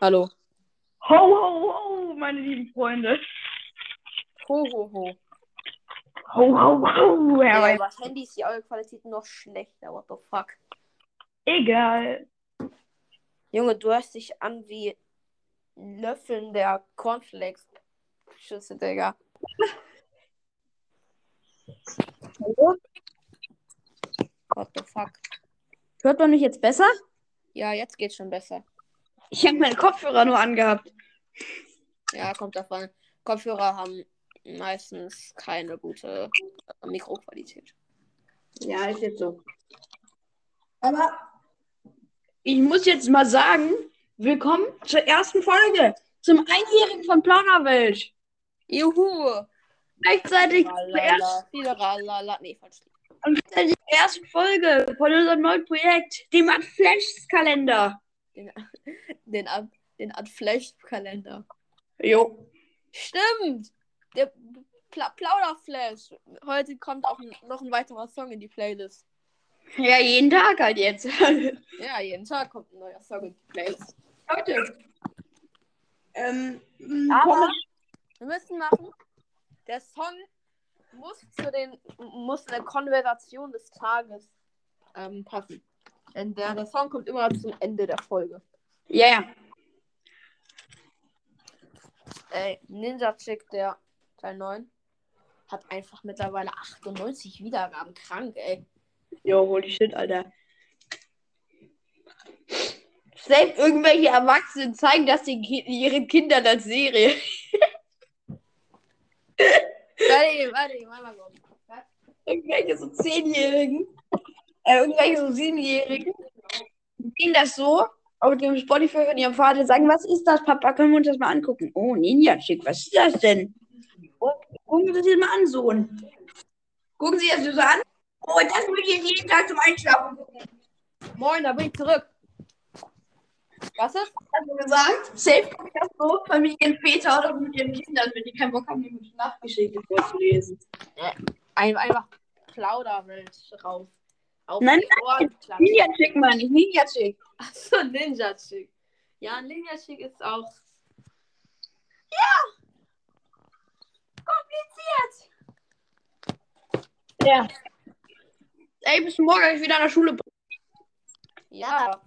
Hallo. Ho, ho, ho, meine lieben Freunde. Ho, ho, ho. Ho, ho, ho, Herr Ja, Weiß. aber Handy ist die Audioqualität noch schlechter. What the fuck? Egal. Junge, du hörst dich an wie Löffeln der Cornflakes. Schüsse, Digga. What the fuck? Hört man mich jetzt besser? Ja, jetzt geht's schon besser. Ich habe meine Kopfhörer nur angehabt. Ja, kommt davon. Kopfhörer haben meistens keine gute äh, Mikroqualität. Ja, ist jetzt so. Aber ich muss jetzt mal sagen, willkommen zur ersten Folge, zum Einjährigen von Plauderwelt. Juhu! Gleichzeitig zur ersten. Nee, falsch. und gleichzeitig Folge von unserem neuen Projekt, dem Flash-Kalender. Den, den, Ad- den Ad-Flash-Kalender. Jo. Stimmt! Der Pla Plauderflash. Heute kommt auch noch ein weiterer Song in die Playlist. Ja, jeden Tag halt jetzt. Ja, jeden Tag kommt ein neuer Song in die Playlist. Leute. Ähm, m, Aber wir müssen machen, der Song muss zu den muss in der Konversation des Tages ähm, passen. Der, der Song kommt immer zum Ende der Folge. Ja, ja. Ey, Ninja Chick, der Teil 9, hat einfach mittlerweile 98 Wiedergaben. Krank, ey. Jo, holy shit, Alter. Selbst irgendwelche Erwachsenen zeigen das den Ki ihren Kindern als Serie. Warte, warte, warte mal? Irgendwelche so Zehnjährigen, äh, irgendwelche so Siebenjährigen, sehen das so auf dem Spotify von ihrem Vater, sagen, was ist das, Papa, können wir uns das mal angucken? Oh, Ninja Chick, was ist das denn? Oh, gucken Sie das mal an, Sohn. Gucken Sie das so an? Oh, das will ich jeden Tag zum Einschlafen gucken. Moin, da bin ich zurück. Was ist? Hast du gesagt? Safe das so Familienväter oder mit ihren Kindern, wenn die keinen Bock haben, die Nachtgeschichte vorzulesen. Ein, einfach Plauderwelt rauf. Auf Nein, die Ohren klatschen. Ninja Chick, meine ich, Ninja Chick. Achso, Ninja Chick. Ja, Ninja Chick ist auch. kompliziert. Ja. Ey, bis morgen ich wieder an der Schule. Ja,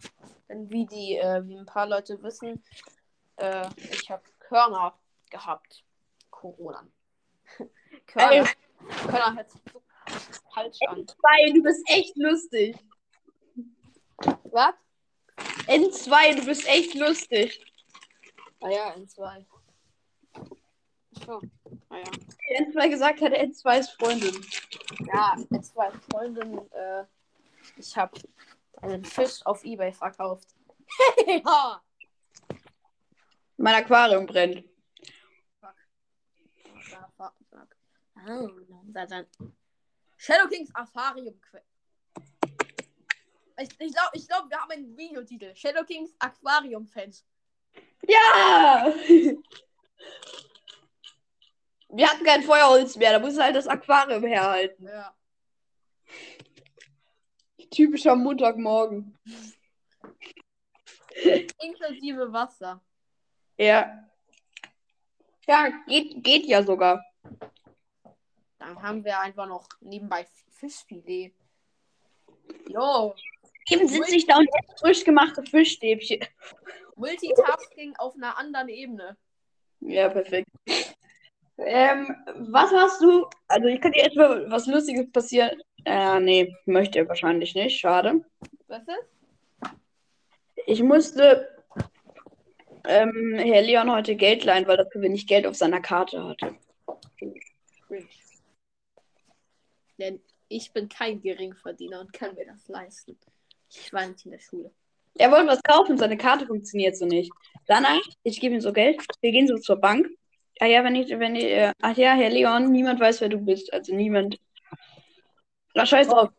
denn wie die, äh, wie ein paar Leute wissen, äh, ich habe Körner gehabt. Corona. Körner. Ey. Körner hört sich so falsch an. N2, du bist echt lustig. Was? N2, du bist echt lustig. Ah ja, in zwei. So. Ah ja. Die N2 gesagt hat, N2 ist Freundin. Ja, in zwei Freundinnen, äh, ich habe einen Fisch auf Ebay verkauft. ja. Mein Aquarium brennt. Fuck, fuck, fuck. Oh, da dann. Shadow Kings Aquarium. Ich, ich glaube, ich glaub, wir haben einen Videotitel. Shadow Kings Aquarium Fans. Ja! Wir hatten kein Feuerholz mehr, da muss halt das Aquarium herhalten. Ja. Typischer Montagmorgen. Inklusive Wasser. Ja. Ja, geht, geht ja sogar. Dann haben wir einfach noch nebenbei Fischfilet. Jo, Eben sitze ich da und esse frisch gemachte Fischstäbchen. Multitasking auf einer anderen Ebene. Ja, perfekt. Ähm, was hast du? Also, ich kann dir etwa was Lustiges passieren. Äh, nee, möchte er wahrscheinlich nicht. Schade. Was ist? Ich musste ähm, Herr Leon heute Geld leihen, weil er zu wenig Geld auf seiner Karte hatte. Denn ich bin kein Geringverdiener und kann mir das leisten. Ich war nicht in der Schule. Er wollte was kaufen, seine Karte funktioniert so nicht. Danach, ich gebe ihm so Geld, wir gehen so zur Bank. Ah ja, wenn ich, wenn ich, äh, ach ja, Herr Leon, niemand weiß, wer du bist. Also niemand. Na, scheiß drauf.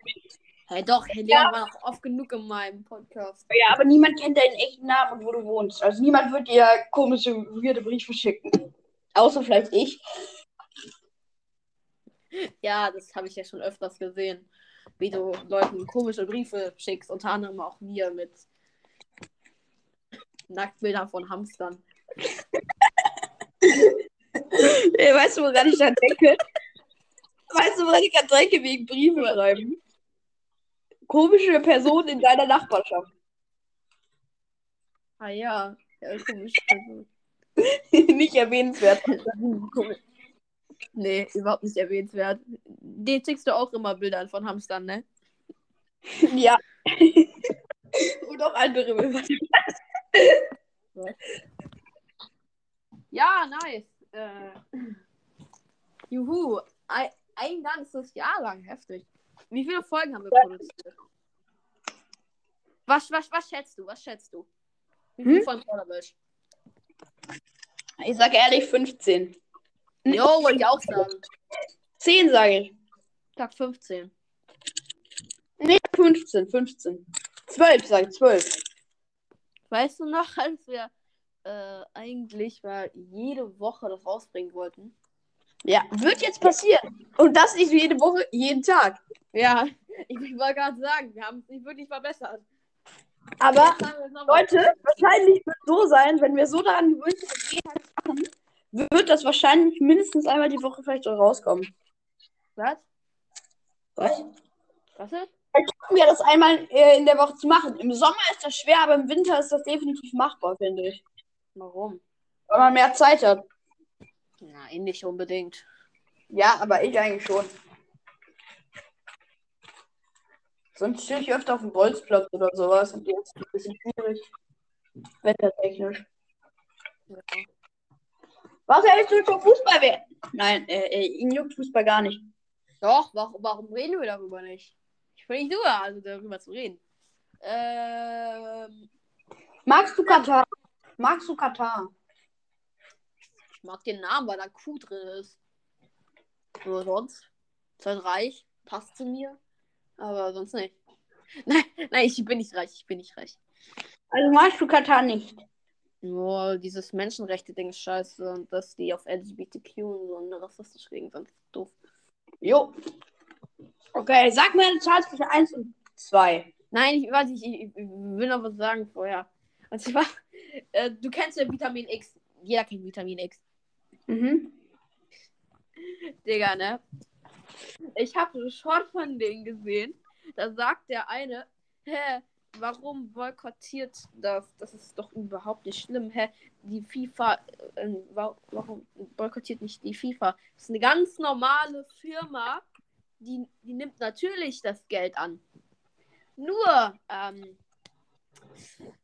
Hey doch, Herr Leon war noch oft genug in meinem Podcast. Ja, aber niemand kennt deinen echten Namen und wo du wohnst. Also niemand wird dir komische, weirde Briefe schicken. Außer vielleicht ich. Ja, das habe ich ja schon öfters gesehen. Wie du Leuten komische Briefe schickst, unter anderem auch mir mit Nacktbilder von Hamstern. Ey, weißt du, woran ich da denke? Weißt du, woran ich da denke wegen Briefe schreiben? Komische Personen in deiner Nachbarschaft. Ah ja. ja komisch. Nicht erwähnenswert. nee, überhaupt nicht erwähnenswert. Den schickst du auch immer Bilder von Hamstern, ne? ja. Und auch andere Bilder. Ja, nice. Äh, juhu. Ein, ein ganzes Jahr lang. Heftig. Wie viele Folgen haben wir produziert? Was, was, was schätzt du? Was schätzt du? Wie viel Hm? von Kauderwelsch? Ich sage ehrlich 15. Jo, wollte ich auch sagen. 10 sage ich. Tag 15. Nee, 15, 15. 12 sage ich, 12. Weißt du noch, als wir äh, eigentlich mal jede Woche das rausbringen wollten? Ja, wird jetzt passieren. Und das nicht jede Woche, jeden Tag. Ja, ich, ich wollte gerade sagen, wir haben es nicht wirklich verbessert. Aber Leute, wahrscheinlich wird es so sein, wenn wir so daran gewöhnt sind, jeden Tag wird das wahrscheinlich mindestens einmal die Woche vielleicht so rauskommen. Was? Was? Was ist? Vielleicht schaffen wir das einmal äh, in der Woche zu machen. Im Sommer ist das schwer, aber im Winter ist das definitiv machbar, finde ich. Warum? Weil man mehr Zeit hat. Nein, nicht unbedingt. Ja, aber ich eigentlich schon. Sonst stehe ich öfter auf dem Bolzplatz oder sowas und jetzt ist es ein bisschen schwierig. Wettertechnisch. Ja. Was hältst du zum Fußball werden? Nein, äh, äh, ihn juckt Fußball gar nicht. Doch, warum, warum reden wir darüber nicht? Ich bin nicht du, also darüber zu reden. Ähm, Magst du Katar? Magst du Katar? ich mag den Namen, weil da Q drin ist. Nur sonst. Ist halt reich, passt zu mir. Aber sonst nicht. Nein, nein, ich bin nicht reich, ich bin nicht reich. Also magst du Katar nicht? Nur dieses Menschenrechte-Ding ist scheiße und dass die auf LGBTQ und so eine rassistische Gegend sind. Doof. Jo. Okay, sag mir eine Zahl zwischen 1 und 2. Nein, ich weiß nicht, ich, ich will noch was sagen vorher. Und zwar, äh, du kennst ja Vitamin X. Jeder kennt Vitamin X. Mhm. Digga, ne? Ich habe einen Short von denen gesehen. Da sagt der eine, hä, warum boykottiert das? Das ist doch überhaupt nicht schlimm. Hä, die FIFA, äh, wa- warum boykottiert nicht die FIFA? Das ist eine ganz normale Firma, die, die nimmt natürlich das Geld an. Nur, ähm,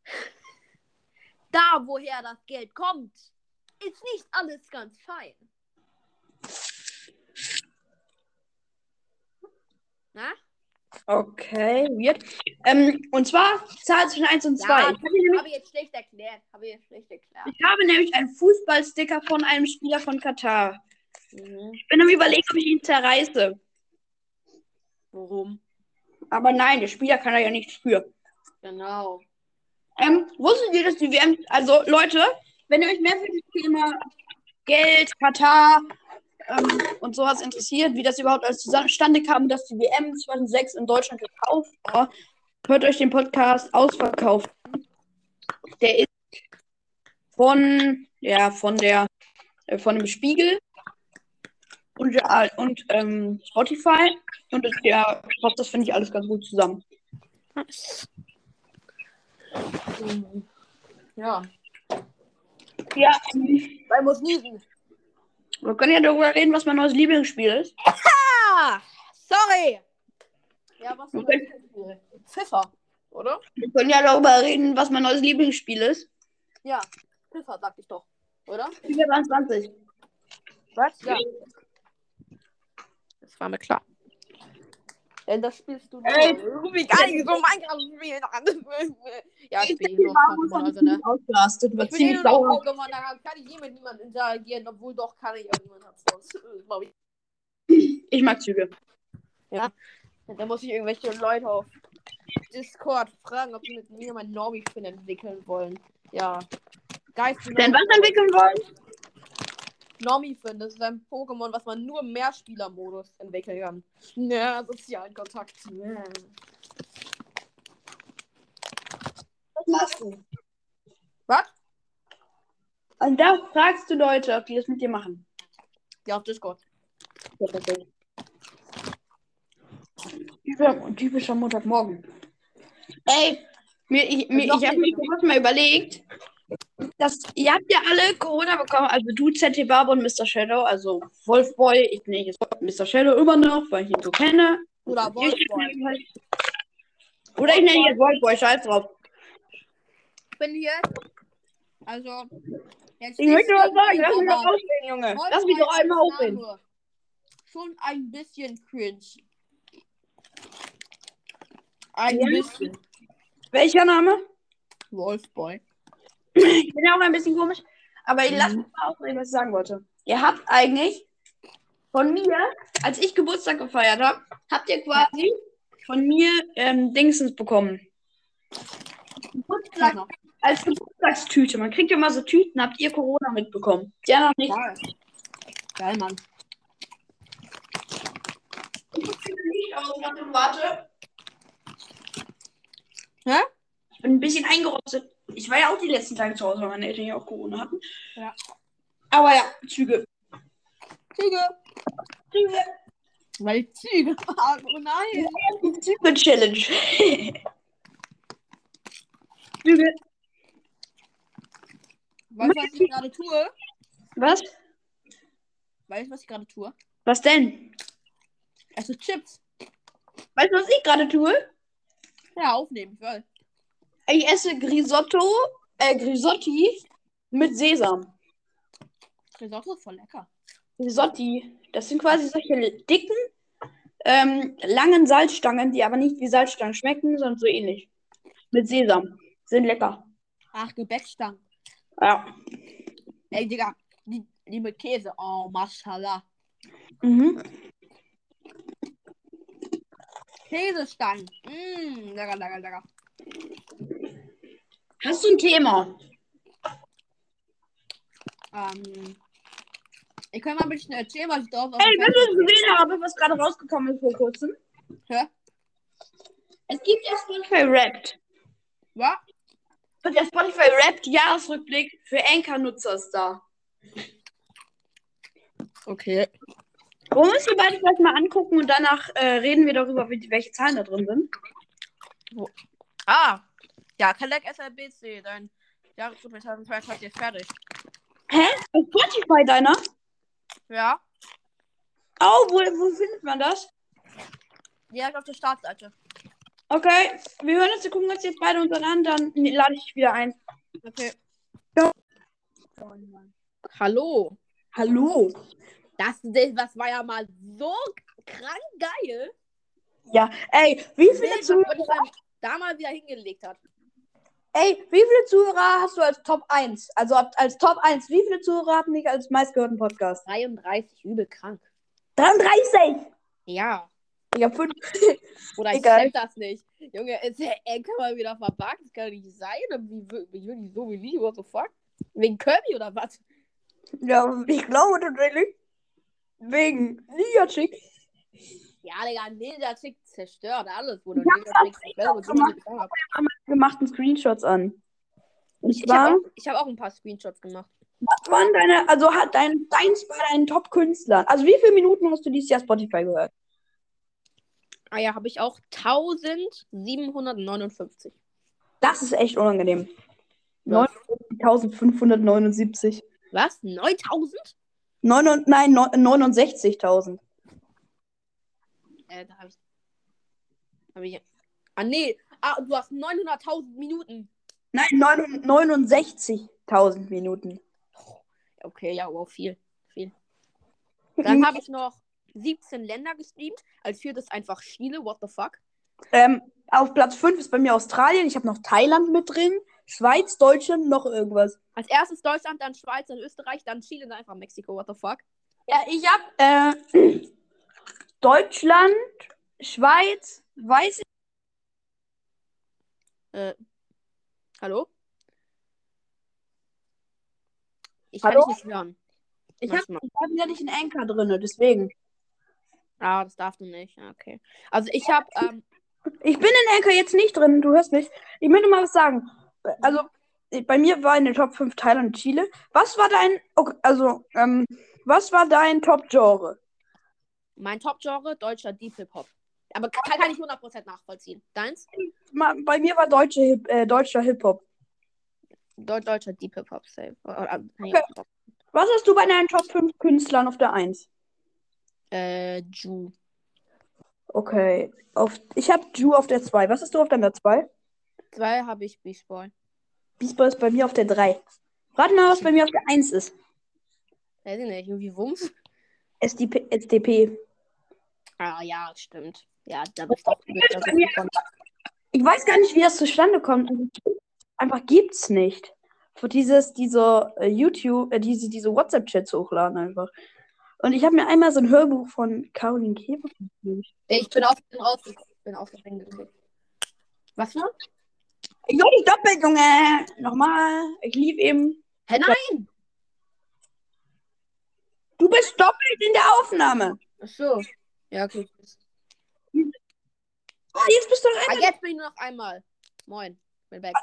da, woher das Geld kommt, ist nicht alles ganz fein. Na? Okay, weird. Ähm, und zwar Zahl zwischen 1 und 2. Ja, ich, habe nämlich, jetzt schlecht erklärt. Habe ich jetzt schlecht erklärt. ich habe nämlich einen Fußballsticker von einem Spieler von Katar. Mhm. Ich bin am überlegen, ob ich ihn zerreiße. Warum? Aber nein, der Spieler kann er ja nichts für. Genau. Ähm, wusstet ihr, dass die WM, also Leute, wenn ihr euch mehr für das Thema Geld, Katar ähm, und sowas interessiert, wie das überhaupt alles zustande kam, dass die WM 2006 in Deutschland gekauft war, hört euch den Podcast ausverkauft. Der ist von, ja, von der, äh, von dem Spiegel und, ja, und ähm, Spotify und das, ja, passt das finde ich alles ganz gut zusammen. Ja. Ja, ähm, Weil muss niesen. Wir können ja darüber reden, was mein neues Lieblingsspiel ist. Ah! Sorry! Ja, was ist Okay. das Lieblingsspiel? Pfiffer, oder? Wir können ja darüber reden, was mein neues Lieblingsspiel ist. Ja, Pfiffer, sag ich doch. Oder? FIFA 23. Was? Ja. Das war mir klar. Denn das spielst du Ey. nicht. Wie gar nicht so Minecraft spielen. ja, ich bin nur Pokémon, also ne. war Ich bin eh nur noch. Pokémon, da kann ich eh mit niemandem interagieren, obwohl doch kann ich sonst. äh, glaub ich. Mag Züge. Da muss ich irgendwelche Leute auf Discord fragen, ob die mit mir mein Normie-Fin entwickeln wollen. Ja. Geist. Denn was entwickeln wollen? Normie-Fin, das ist ein Pokémon, was man nur im Mehrspieler-Modus entwickeln kann. Ja, sozialen Kontakt. Ja. Was machst du? Was? Und da fragst du Leute, ob die das mit dir machen. Ja, auf Discord. Ja, perfekt. Typischer, Montagmorgen. Ey, mir, ich, mir, ich habe mir kurz mal überlegt, dass ihr habt ja alle Corona bekommen, also du, ZT Barber und Mr. Shadow, also Wolfboy, ich nenne jetzt Mr. Shadow immer noch, weil ich ihn so kenne. Oder Wolfboy. Oder ich nenne jetzt Wolfboy, scheiß drauf. Ich bin hier. Also. Jetzt Ich möchte was sagen, lass mich doch aber ausreden, Junge. Wolfboy Lass mich doch einmal ausreden. Name Schon ein bisschen cringe. Ein Ja? bisschen. Welcher Name? Wolfboy. Ich bin ja auch ein bisschen komisch, aber ich Mhm. lasse mich mal ausreden, was ich sagen wollte. Ihr habt eigentlich von mir, als ich Geburtstag gefeiert habe, habt ihr quasi von mir ähm, Dingsens bekommen. Geburtstag, Genau. als Geburtstagstüte. Man kriegt ja immer so Tüten, habt ihr Corona mitbekommen? Ja, noch nicht. Geil. Geil, Mann. Ich bin nicht aus, warte, warte. Hä? Ich bin ein bisschen eingerostet. Ich war ja auch die letzten Tage zu Hause, weil meine Eltern ja auch Corona hatten. Ja. Aber ja, Züge. Züge. Züge. Weil ich Züge mag. Oh nein. Die Züge-Challenge. Züge. Weißt du, was ich gerade tue? Was? Weißt du, was ich gerade tue? Was denn? Also Chips. Weißt du, was ich gerade tue? Ja, aufnehmen. Ich weiß. Ich esse Grisotto, äh, Grisotti mit Sesam. Risotto ist voll lecker. Risotti. Das sind quasi solche dicken, ähm, langen Salzstangen, die aber nicht wie Salzstangen schmecken, sondern so ähnlich. Mit Sesam. Sind lecker. Ach, Gebäckstangen. Ja. Ey, Digga. Die, die mit Käse. Oh, Mashallah. Mhm. Käsestangen. Mmm, lecker, lecker, lecker. Hast du ein Thema? Ähm, ich kann mal ein bisschen erzählen, was ich drauf auf Ey, wenn du es gesehen habe, was gerade rausgekommen ist vor kurzem. Hä? Es gibt ja Spotify Wrapped. Was? Und der Spotify Wrapped Jahresrückblick für Anchor-Nutzer ist da. Okay. Wollen wir uns wir beide vielleicht mal angucken und danach äh, reden wir darüber, wie, welche Zahlen da drin sind? Ah. Ja, Kalek SLBC, dein Jahresrückblick 2022 ist fertig. Hä? Auf Spotify deiner? Ja? Oh, wo, wo findet man das? Direkt auf der Startseite. Okay, wir hören uns, wir gucken uns jetzt beide unseren an, dann lade ich dich wieder ein. Okay. Ja. Hallo. Hallo. Das, das war ja mal so krank geil. Ja, ey, wie viele, was Zuhörer, da mal wieder hingelegt hat. Ey, wie viele Zuhörer hast du als Top 1? Also als Top 1, wie viele Zuhörer hatten dich als meistgehörten Podcast? 33, übel krank. 33! Ja. Ich hab 5. Oder ich Egal. check das nicht. Junge, ist der Enker mal wieder verbuggt? Das kann doch nicht sein. Wie, wie, wie, wie so wie wie, what the fuck? Wegen Kirby oder was? Ja, ich glaube tatsächlich. Wegen Ninja-Chick. Ja, Digga, Ninja Chick zerstört alles, du Ich hab nicht gefangen hast. Gemachten Screenshots an. Ich zwar, habe auch, ich hab auch ein paar Screenshots gemacht. was waren deine, also hat dein, deins bei deinen Top-Künstlern. Also wie viele Minuten hast du dieses Jahr Spotify gehört? Ah ja, habe ich auch 1759. Das ist echt unangenehm. Was? 9.579. Was? 9000? Neun und, nein, neun- 69.000. Äh, da habe ich. Hab ich. Ah, nee. Ah, du hast 900.000 Minuten. Nein, neun- 69.000 Minuten. Okay, ja, wow, viel. Viel. Dann habe ich noch 17 Länder gestreamt. Als viertes einfach Chile, what the fuck? Ähm, auf Platz 5 ist bei mir Australien. Ich habe noch Thailand mit drin. Schweiz, Deutschland, noch irgendwas. Als erstes Deutschland, dann Schweiz, dann Österreich, dann Chile, dann einfach Mexiko, what the fuck? Ja, ich habe äh, Deutschland, Schweiz, weiß ich. Äh, hallo? Ich Hallo? kann dich nicht hören. Ich habe hab ja nicht einen Anker drin, deswegen. Ah, das darfst du nicht. Ah, Okay. Also ich habe, ähm, Ich bin in Anker jetzt nicht drin, du hörst mich. Ich möchte mal was sagen. Also, bei mir war in den Top 5 Thailand und Chile. Was war dein, okay, also, ähm, was war dein Top-Genre? Mein Top-Genre, deutscher Deep Hip-Hop. Aber kann, kann ich 100% nachvollziehen. Deins? Bei mir war deutsche Hip, äh, deutscher Hip-Hop. Deu deutscher Deep Hip-Hop, safe. Oder, äh, nee, Was hast du bei deinen Top 5 Künstlern auf der 1? Äh, Ju. Okay. Auf, ich habe Ju auf der 2. Was hast du auf deiner 2? Zwei habe ich Beast Boy. Beast Boy ist bei mir auf der 3. Rat mal, was bei mir auf der 1 ist. Weiß ich nicht, irgendwie Wumms? SDP. SDP. Ah, ja, stimmt. Ja, da bist du auch Ich weiß gar nicht, wie das zustande kommt. Einfach gibt's nicht. Für dieses, diese äh, YouTube, äh, diese, diese WhatsApp-Chats hochladen einfach. Und ich habe mir einmal so ein Hörbuch von Caroline Keber gekriegt. Ich bin auf den raus. Ich bin auf den. Was? Ich war nicht doppelt, Junge. Nochmal. Ich lief eben. Hä, nein! Du bist doppelt in der Aufnahme. Ach so. Ja, okay. Ah, jetzt bist du Ah, rein. jetzt bin ich nur noch einmal. Moin. Bin weg.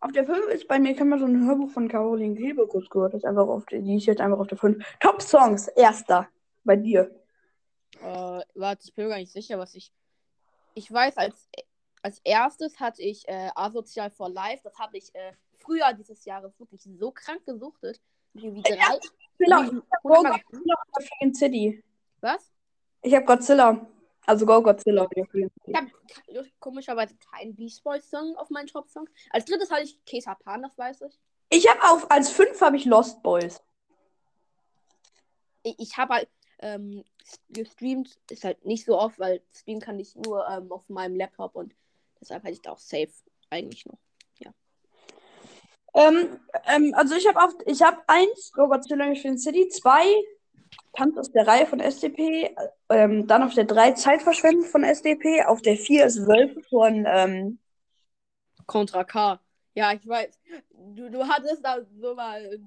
Auf der 5 ist bei mir, kann man so ein Hörbuch von Caroline Keber kurz gehört. Das ist einfach auf der, die ist jetzt einfach auf der 5. Top Songs, erster. Bei dir. Äh, warte, ich bin mir gar nicht sicher, was ich. Ich weiß, als, als erstes hatte ich äh, Asozial for Life. Das habe ich äh, früher dieses Jahres wirklich so krank gesuchtet. Irgendwie drei. Wie- Go hundertmal- Godzilla auf der Freaking City. Was? Ich habe Godzilla. Also Go Godzilla. Ich habe komischerweise keinen Beast Boys Song auf meinen Top Song. Als drittes hatte ich Kesa Pan, das weiß ich. Ich habe auf, als 5 habe ich Lost Boys. Ich, ich habe halt ähm, gestreamt, ist halt nicht so oft, weil streamen kann ich nur ähm, auf meinem Laptop und deshalb hätte ich da auch safe eigentlich noch. Ähm, ähm, also ich habe auf, ich habe eins, Go Godzilla Freaking City, zwei, Tanz aus der Reihe von SDP, ähm, dann auf der 3 Zeitverschwendung von SDP, auf der 4 ist Wölfe von, ähm, Contra K. Ja, ich weiß. Du, du hattest da so mal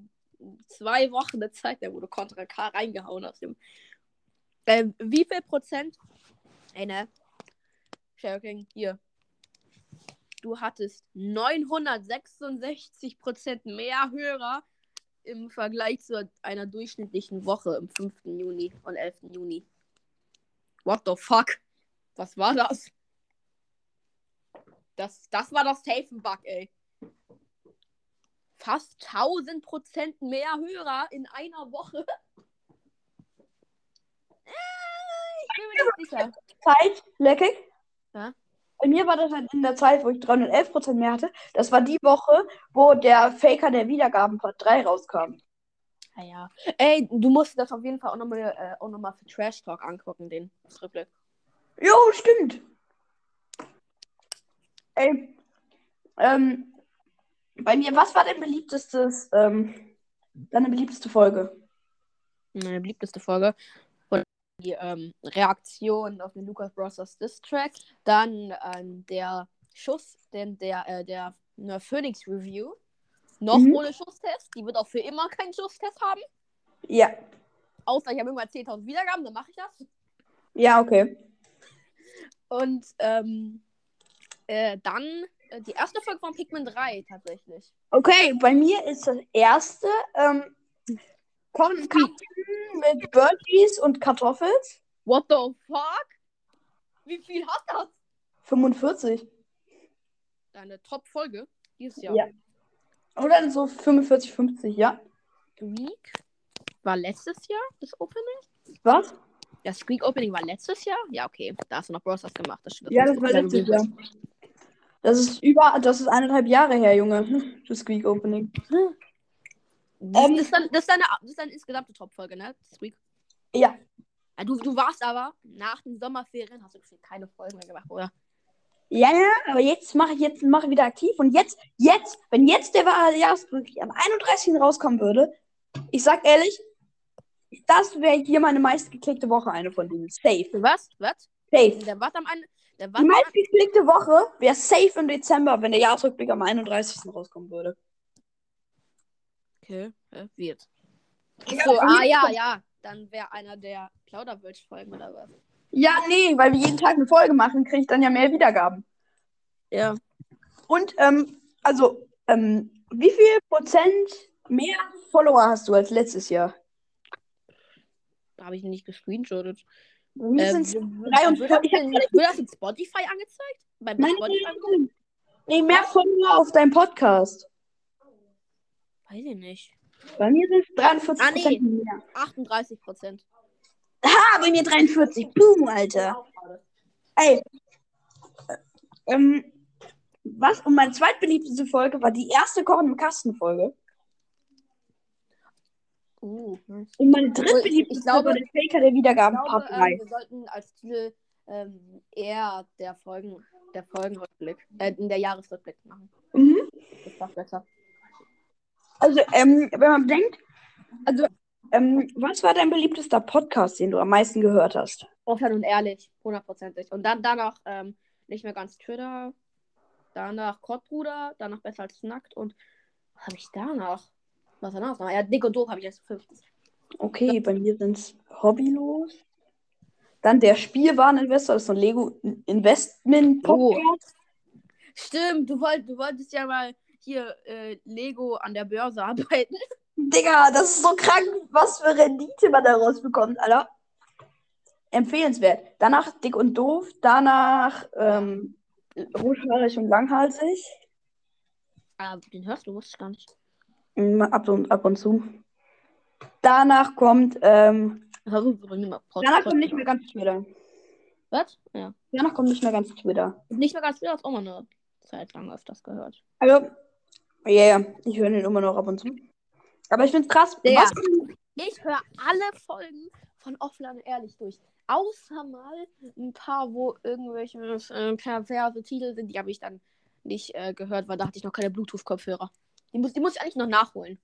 zwei Wochen eine Zeit, da wo du Contra K reingehauen hast. Ähm, wie viel Prozent? Ey, ne? Sharing, hier. Du hattest 966 Prozent mehr Hörer im Vergleich zu einer durchschnittlichen Woche im 5. Juni und 11. Juni. What the fuck? Was war das? Das, das war das Safen-Bug, ey. Fast 1000 Prozent mehr Hörer in einer Woche. Äh, ich bin mir nicht sicher. Zeit, leckig. Ja? Bei mir war das halt in der Zeit, wo ich 311% mehr hatte. Das war die Woche, wo der Faker der Wiedergaben Part 3 rauskam. Naja. Ey, du musst das auf jeden Fall auch nochmal äh, auch noch mal für Trash Talk angucken, den Rückblick. Jo, stimmt. Ey, ähm, bei mir, was war dein beliebtestes, ähm, deine beliebteste Folge? Meine beliebteste Folge. Die ähm, Reaktion auf den Lucas Bros. Diss Track. Dann ähm, der Schuss, denn der, äh, der eine Phoenix Review. Noch Mhm. ohne Schusstest. Die wird auch für immer keinen Schusstest haben. Ja. Außer ich habe irgendwann 10.000 Wiedergaben, dann mache ich das. Ja, okay. Und ähm, äh, dann äh, die erste Folge von Pikmin 3 tatsächlich. Okay, bei mir ist das erste, ähm, Kartoffeln mit Birdies und Kartoffels. What the fuck? Wie viel hat das? 45. Deine Top-Folge dieses Jahr. Ja. Oder so 45, 50, ja. Squeak war letztes Jahr das Opening? Was? Das Squeak Opening war letztes Jahr? Ja, okay. Da hast du noch Bros. gemacht. Das. Ja, das war letztes Jahr. Das ist über, das ist eineinhalb Jahre her, Junge. Das Squeak Opening. Das, Ähm, das, ist dann, das, ist deine, das ist deine insgesamte Top-Folge, ne? Squeak. Ja. Ja, du, du warst aber nach den Sommerferien, hast du keine Folgen mehr gemacht, oder? Ja, ja, aber jetzt mache ich jetzt mache ich wieder aktiv und jetzt, jetzt, wenn jetzt der Jahresrückblick am 31. rauskommen würde, ich sag ehrlich, das wäre hier meine meistgeklickte Woche, eine von denen. Safe. Was? Was? Safe. Der war am Ende. Der war Die meistgeklickte Woche wäre safe im Dezember, wenn der Jahresrückblick am 31. rauskommen würde. Okay, äh, wird. Ja, So, ah ja, ja. Dann wäre einer der Plauderwölsch-Folgen oder was? Ja, nee, weil wir jeden Tag eine Folge machen, kriege ich dann ja mehr Wiedergaben. Ja. Und, ähm, also, ähm, wie viel Prozent mehr Follower hast du als letztes Jahr? Habe ich nicht gescreenshottet. Bei mir Äh, sind's w- w- 43. wird, das in, wird das in Spotify angezeigt? Bei Nein, Spotify? nein, nein. Nee, mehr Follower auf deinem Podcast. Weiß ich nicht. Bei mir sind es 43 Ah, nee. mehr. 38 Prozent. Ah, bei mir 43. Boom, Alter. Ey. Ähm, was? Und meine zweitbeliebteste Folge war die erste Kochen im Kasten Folge. Uh, nice. Und meine drittbeliebteste Ich glaube- war der Faker der Wiedergaben Ich glaube, Part 3. ähm, wir sollten als Titel ähm, eher der Folgen, der Folgenrückblick, äh, der Jahresrückblick machen. Mhm. Das passt besser. Also, ähm, wenn man bedenkt, also, ähm, was war dein beliebtester Podcast, den du am meisten gehört hast? Offen und ehrlich, hundertprozentig. Und dann danach ähm, nicht mehr ganz Twitter, danach Kottbruder, danach besser als nackt und was habe ich danach? Was danach? noch? Ja, dick und doof habe ich als fünftes. Okay, bei mir sind es hobbylos. Dann der Spielwareninvestor, das ist so ein Lego Investment Podcast. Stimmt, du, wollt, du wolltest ja mal hier äh, Lego an der Börse arbeiten. Digga, das ist so krank, was für Rendite man daraus bekommt, Alter. Empfehlenswert. Danach dick und doof, danach ähm, rothaarig und langhalsig. Ah, den hörst du, wusste ich gar nicht. Mm, Ab und, ab und zu. Danach kommt, ähm, danach kommt nicht mehr ganz Twitter. Was? Ja. Danach kommt nicht mehr ganz Twitter. Nicht mehr ganz viel, hast auch mal eine Zeit lang öfters gehört. Also, ja, yeah, ich höre den immer noch ab und zu. Aber ich finde es krass. Digga. Was, Ich höre alle Folgen von Offline ehrlich durch. Außer mal ein paar, wo irgendwelche äh, perverse Titel sind, die habe ich dann nicht äh, gehört, weil da hatte ich noch keine Bluetooth-Kopfhörer. Die muss, die muss ich eigentlich noch nachholen.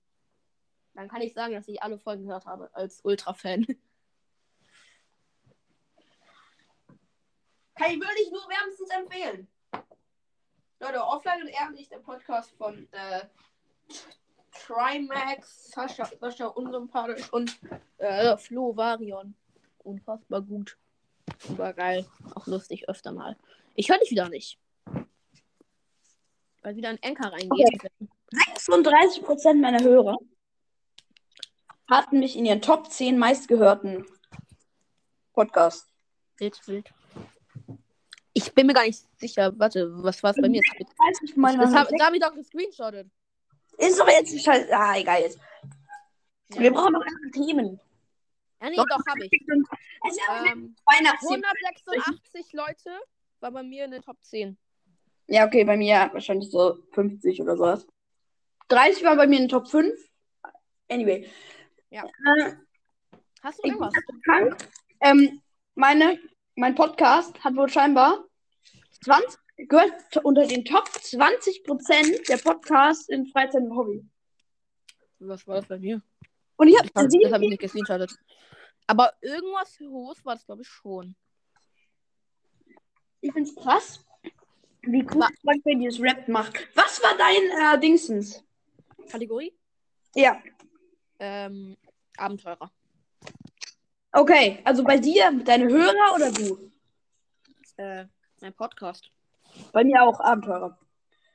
Dann kann ich sagen, dass ich alle Folgen gehört habe, als Ultra-Fan. Kann ich wirklich nur wärmstens empfehlen. Leute, Offline und Ehrlich, der Podcast von äh, Trimax, Sascha, Sascha unsympathisch und äh, Flo Varion. Unfassbar gut. Super geil. Auch lustig öfter mal. Ich höre dich wieder nicht. Weil wieder ein Enker reingeht. 36% meiner Hörer hatten mich in ihren Top 10 meistgehörten Podcasts. Wild, wild. Ich bin mir gar nicht sicher. Warte, was war es bei mir? Das, 30 meiner das hab, Hörer. da habe ich doch gescreenshottet. Ist doch jetzt nicht scheiße. Ah, egal jetzt. Wir Ja, brauchen noch andere Themen. ja nee, doch, habe ich. Auch Ähm, Weihnachtsthemen. 186 Leute war bei mir in den Top 10. Ja, okay, bei mir wahrscheinlich so 50 oder sowas. 30 war bei mir in den Top 5. Anyway. Ja. Äh, Hast du ich irgendwas? krank. Ähm, meine, mein Podcast hat wohl scheinbar 20, gehört unter den Top 20% der Podcasts in Freizeit und Hobby. Was war das bei mir? Und ich habe Das, das habe ich nicht gescreenshottet. Aber irgendwas hohes war das, glaube ich, schon. Ich find's krass, wie cool Wa- Frank dieses Rap macht. Was war dein äh, Dingsens? Kategorie? Ja, Ähm, Abenteurer. okay. Also bei dir, deine Hörer oder du? Äh, mein Podcast. Bei mir auch Abenteurer.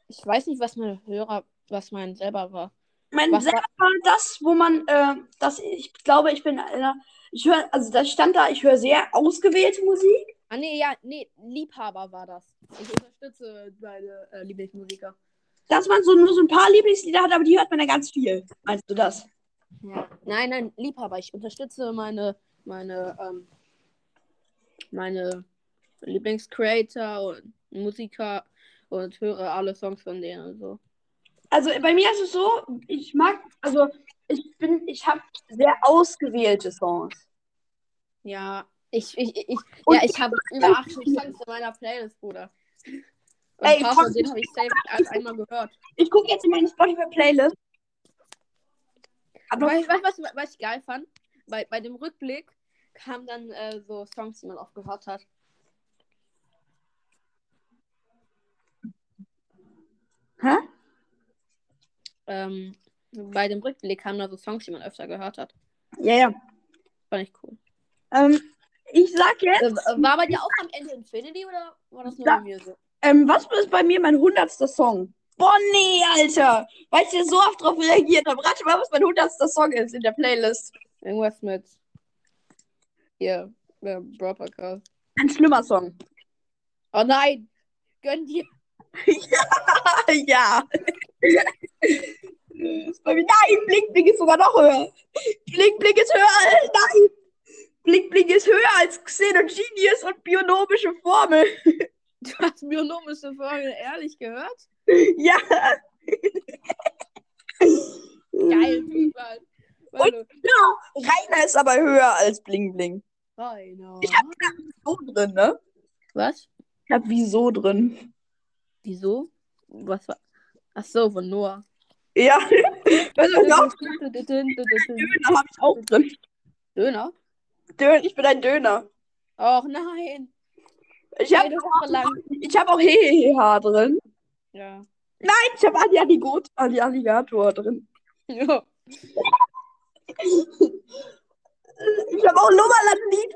Ich weiß nicht, was mein Hörer, was mein selber war. Mein Was selber war das, wo man, äh, das, ich glaube, ich bin einer, ich höre, also da stand da, ich höre sehr ausgewählte Musik. Ah, nee, ja, nee, Liebhaber war das. Ich unterstütze meine äh, Lieblingsmusiker. Dass man so nur so ein paar Lieblingslieder hat, aber die hört man ja ganz viel. Meinst du das? Ja. Nein, nein, Liebhaber. Ich unterstütze meine, meine, ähm, meine Lieblingscreator und Musiker und höre alle Songs von denen und so. Also bei mir ist es so, ich mag, also ich bin, ich habe sehr ausgewählte Songs. Ja, ich, ich, ich, Und ja, ich habe über 80 Songs in meiner Playlist, Bruder. Und Ey, komm. denen habe ich ein- einmal gehört. Ich gucke jetzt in meine Spotify-Playlist. Aber Weißt du, was, was, was ich geil fand? Bei, bei dem Rückblick kamen dann äh, so Songs, die man oft gehört hat. Hä? Ähm, bei dem Rückblick kamen da so Songs, die man öfter gehört hat. Ja, ja. Fand ich cool. Ähm, ich sag jetzt, Äh, war bei dir auch am Ende Infinity oder war das nur Ja. bei mir so? ähm, was ist bei mir mein hundertster Song? Boah, nee, Alter. Weil ich hier so oft drauf reagiert habe. Rate mal, was mein 100. Song ist in der Playlist. Irgendwas mit. Hier, äh, Brawl Podcast. Ein schlimmer Song. Oh nein! Gönn dir! ja. Mir- Nein, Blink Blink ist sogar noch höher. Blink Blink ist höher. als- Nein. Blink Blink ist höher als Xenogenius und bionomische Formel. Du hast bionomische Folge ehrlich gehört? Ja. Geil, Mann. Warte. Rainer ist aber höher als Bling Bling. Rainer. Ich hab so drin, ne? Was? Ich hab wieso drin. Wieso? Was war. Ach so, von Noah. Ja. Hab ich auch drin? Döner hab ich auch drin. Döner? Dön ich bin ein Döner. Och nein. Ich hab, Eine Woche lang. ich hab auch Heheha drin. Ja. Nein, ich hab Alligator, Alligator drin. ja. Ich hab auch Lummerland-Lied.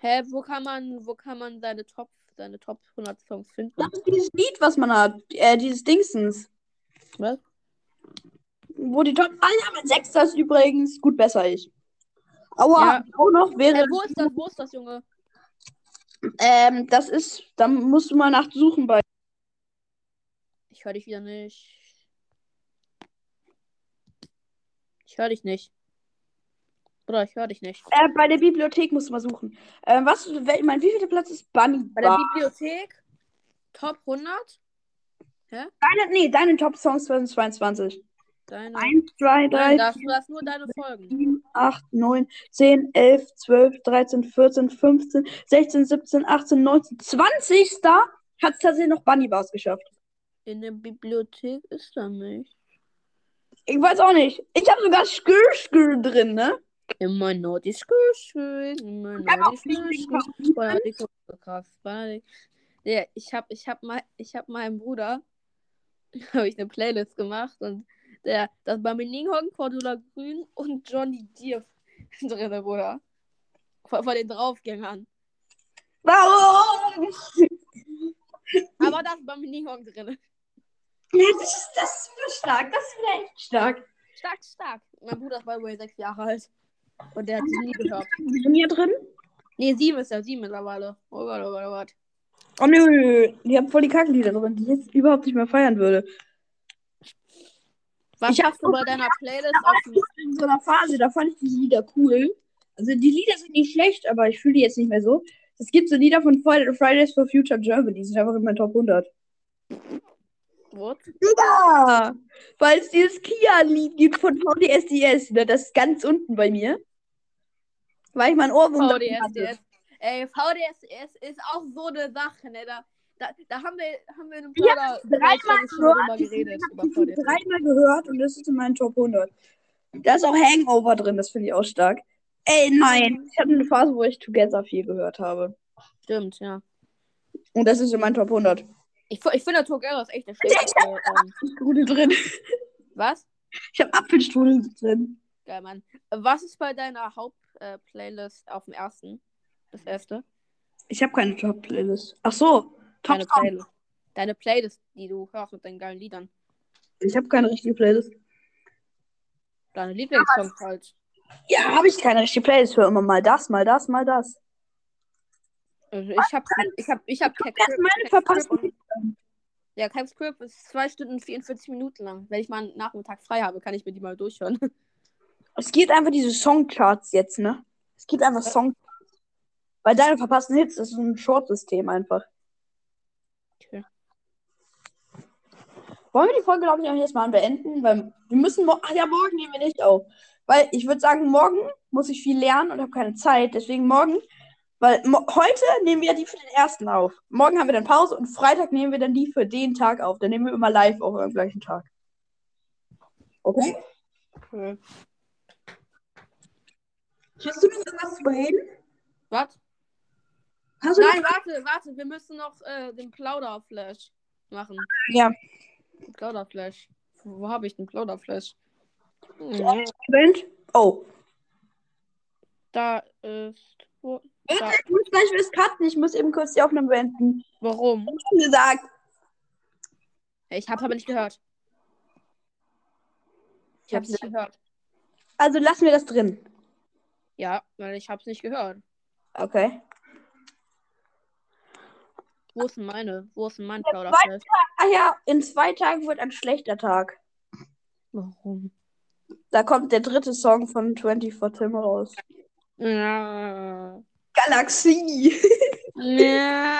Hä, wo kann man, wo kann man seine Top, seine Top 100 Songs finden? Das ist dieses Lied, was man hat. Äh, dieses Dingsens. Was? Wo die Top. Ah ja, mein Sechster ist übrigens gut besser ich. Aua, Ja. auch noch wäre. Hä, wo ist das, wo ist das, Junge? Ähm, das ist. Da musst du mal nachsuchen bei. Ich höre dich wieder nicht. Ich höre dich nicht. Bruder, ich höre dich nicht. Äh, bei der Bibliothek musst du mal suchen. Ähm, was, wel, mein wievielter Platz ist Bunny Bei der Bar? Bibliothek? Top 100? Deine, nee, deine Top-Songs 2022. Deine. 1, 2, 3, Nein, das, du hast nur deine Folgen. 7, 8, 9, 10, 11, 12, 13, 14, 15, 16, 17, 18, 19, 20. Hat es tatsächlich noch Bunny Bars geschafft. In der Bibliothek ist er nicht. Ich weiß auch nicht. Ich habe sogar Skür Skür drin, ne? Immer nur die Sküschel. Immer nur die Sküschel. Krass. Banandik. Ja, ich hab, ich hab mal, ich hab meinem Bruder habe ich eine Playlist gemacht und der, das war Meninghong, Cordula Grün und Johnny Depp drin, Bruder. Von, von den Draufgängern. Warum? Aber das war Meninghong drin. Ja, das ist, das ist stark. Das ist echt stark. Stark, stark. Mein Bruder ist bei wohl sechs Jahre alt. Und der hat sie nie gehört. Sind hier drin? Nee, sieben ist er, sieben mittlerweile. Oh Gott, oh Gott, oh Gott. Oh nö, die haben voll die Kackenlieder drin, die ich jetzt überhaupt nicht mehr feiern würde. Was Ich hast du bei deiner Playlist auf In so einer Phase, da fand ich die Lieder cool. Also die Lieder sind nicht schlecht, aber ich fühle die jetzt nicht mehr so. Es gibt so Lieder von Friday- Fridays for Future Germany, die sind einfach in meinen Top 100. What? Ja, weil es dieses Kia-Lied gibt von VDSDS, ne? Das ist ganz unten bei mir. Weil ich mein Ohrwurm. VDSDS. Ey, VDSDS ist auch so eine Sache, ne? Da, da, da haben wir, haben wir in einem Ja, dreimal gehört. Ich geredet. Habe dreimal gehört und das ist in meinen Top 100. Da ist auch Hangover drin, das finde ich auch stark. Ey, nein. Ich hatte eine Phase, wo ich Together viel gehört habe. Stimmt, ja. Und das ist in meinen Top 100. Ich, ich finde, Together ist echt der schlechteste. Ähm, Strudel drin. was? Ich habe Apfelstrudel drin. Geil, Mann. Was ist bei deiner Haupt-Playlist auf dem ersten? Das erste? Ich habe keine Top-Playlist. Ach so. Top Deine. Playlist. Deine Playlist, die du hörst mit deinen geilen Liedern. Ich habe keine richtige Playlist. Deine Lieblingssongs halt. Ja, habe ich keine richtige Playlist. Hör immer mal das, mal das, mal das. Also ich hab, ich hab, ich hab Cat meine Cat Crip verpasste. und- Ja, Caps Crip ist 2 Stunden und 44 Minuten lang. Wenn ich mal einen Nachmittag frei habe, kann ich mir die mal durchhören. Es gibt einfach diese Songcharts jetzt, ne? Es gibt einfach Songcharts. Weil deine verpassten Hits, das ist ein Short-System einfach. Okay. Wollen wir die Folge, glaube ich, auch jetzt mal beenden? Weil wir müssen morgen. Ach ja, morgen nehmen wir nicht auf. Weil ich würde sagen, morgen muss ich viel lernen und habe keine Zeit. Deswegen morgen. Weil heute nehmen wir die für den ersten auf. Morgen haben wir dann Pause und Freitag nehmen wir dann die für den Tag auf. Dann nehmen wir immer live auf am gleichen Tag. Okay? okay. Hast du noch irgendwas zu bereden? Was? Hast du Nein, warte, warte. Wir müssen noch äh, den Plauderflash machen. Ja. Plauderflash. Wo habe ich den Plauderflash? Hm? Oh. Da ist. Wo, da, ich muss gleich was cutten. Ich muss eben kurz die Aufnahme beenden. warum? Wie gesagt. Hey, ich habe aber nicht gehört. Ich habe es nicht gehört. Also lassen wir das drin. Ja, weil ich habe es nicht gehört. Okay. Wo ist denn meine? Wo ist denn mein Plauderflash? Ah ja, in zwei Tagen wird ein schlechter Tag. Warum? Da kommt der dritte Song von 24 Tim raus. Ja. Galaxie. ja.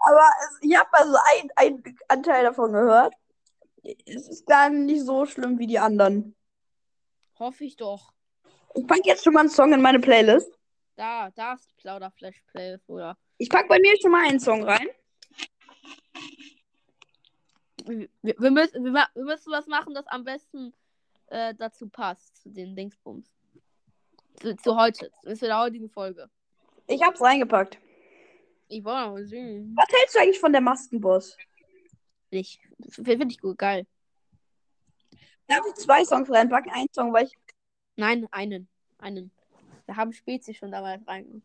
Aber ich habe also ein, ein Anteil davon gehört. Es ist gar nicht so schlimm wie die anderen. Hoffe ich doch. Ich packe jetzt schon mal einen Song in meine Playlist. Da, da ist die Plauderflash Playlist, oder? Ich packe bei mir schon mal einen Song rein. Wir, wir, müssen, wir, wir müssen was machen, das am besten äh, dazu passt, zu den Dingsbums. Zu, zu heute, zu der heutigen Folge. Ich hab's reingepackt. Ich wollte mal sehen. Was hältst du eigentlich von der Maskenboss? Ich finde ich gut, geil. Darf ich zwei Songs reinpacken? Ein Song, weil ich. Nein, einen. Einen. Wir haben Spezi schon damals rein.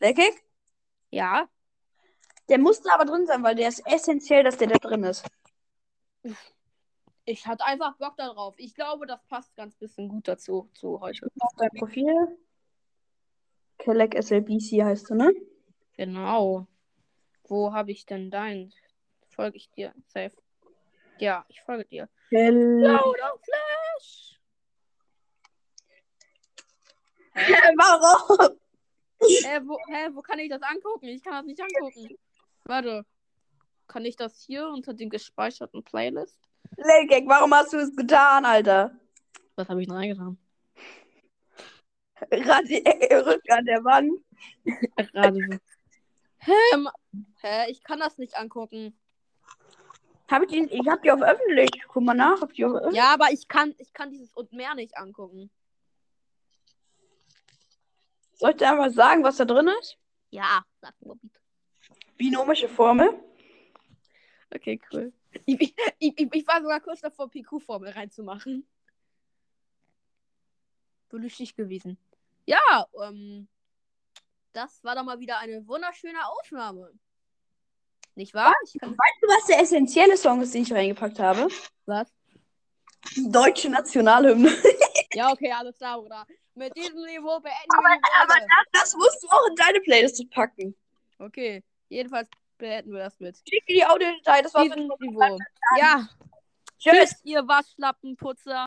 Leckig? Ja, Der musste aber drin sein, weil der ist essentiell, dass der da drin ist. ich hatte einfach Bock darauf. Ich glaube, das passt ganz bisschen gut dazu, zu heute. Auf dein Profil. Kelleck SLBC heißt du, ne? Genau. Wo habe ich denn dein? Folge ich dir? Safe. Ja, ich folge dir. Kelleck. Flash! Warum? Hä, wo, hä, wo kann ich das angucken? Ich kann das nicht angucken. Warte. Kann ich das hier unter den gespeicherten Playlist? Leckig, warum hast du es getan, Alter? Was habe ich denn reingetan? Radi äh, Rück an der Wand. So. Hä, hä, ich kann das nicht angucken. Hab ich, ihn, ich hab die auf öffentlich. Guck mal nach, hab die auf öffentlich. Ja, aber ich kann, ich kann dieses und mehr nicht angucken. Soll ich dir einfach sagen, was da drin ist? Ja, sag mal bitte. Binomische Formel. Okay, cool. Ich, ich, ich, ich war sogar kurz davor, PQ-Formel reinzumachen. Lustig gewesen. Ja, ähm, das war doch mal wieder eine wunderschöne Aufnahme. Nicht wahr? Ich kann, Weißt du, was der essentielle Song ist, den ich reingepackt habe? was? Die deutsche Nationalhymne. Ja, okay, alles klar, Bruder. Mit diesem Niveau beenden wir die Aber das, das musst du auch in deine Playlist packen. Okay, jedenfalls beenden wir das mit Schick die Audiodatei, das war's. diesem Niveau. Ja, Tschüss. tschüss, ihr Waschlappenputzer.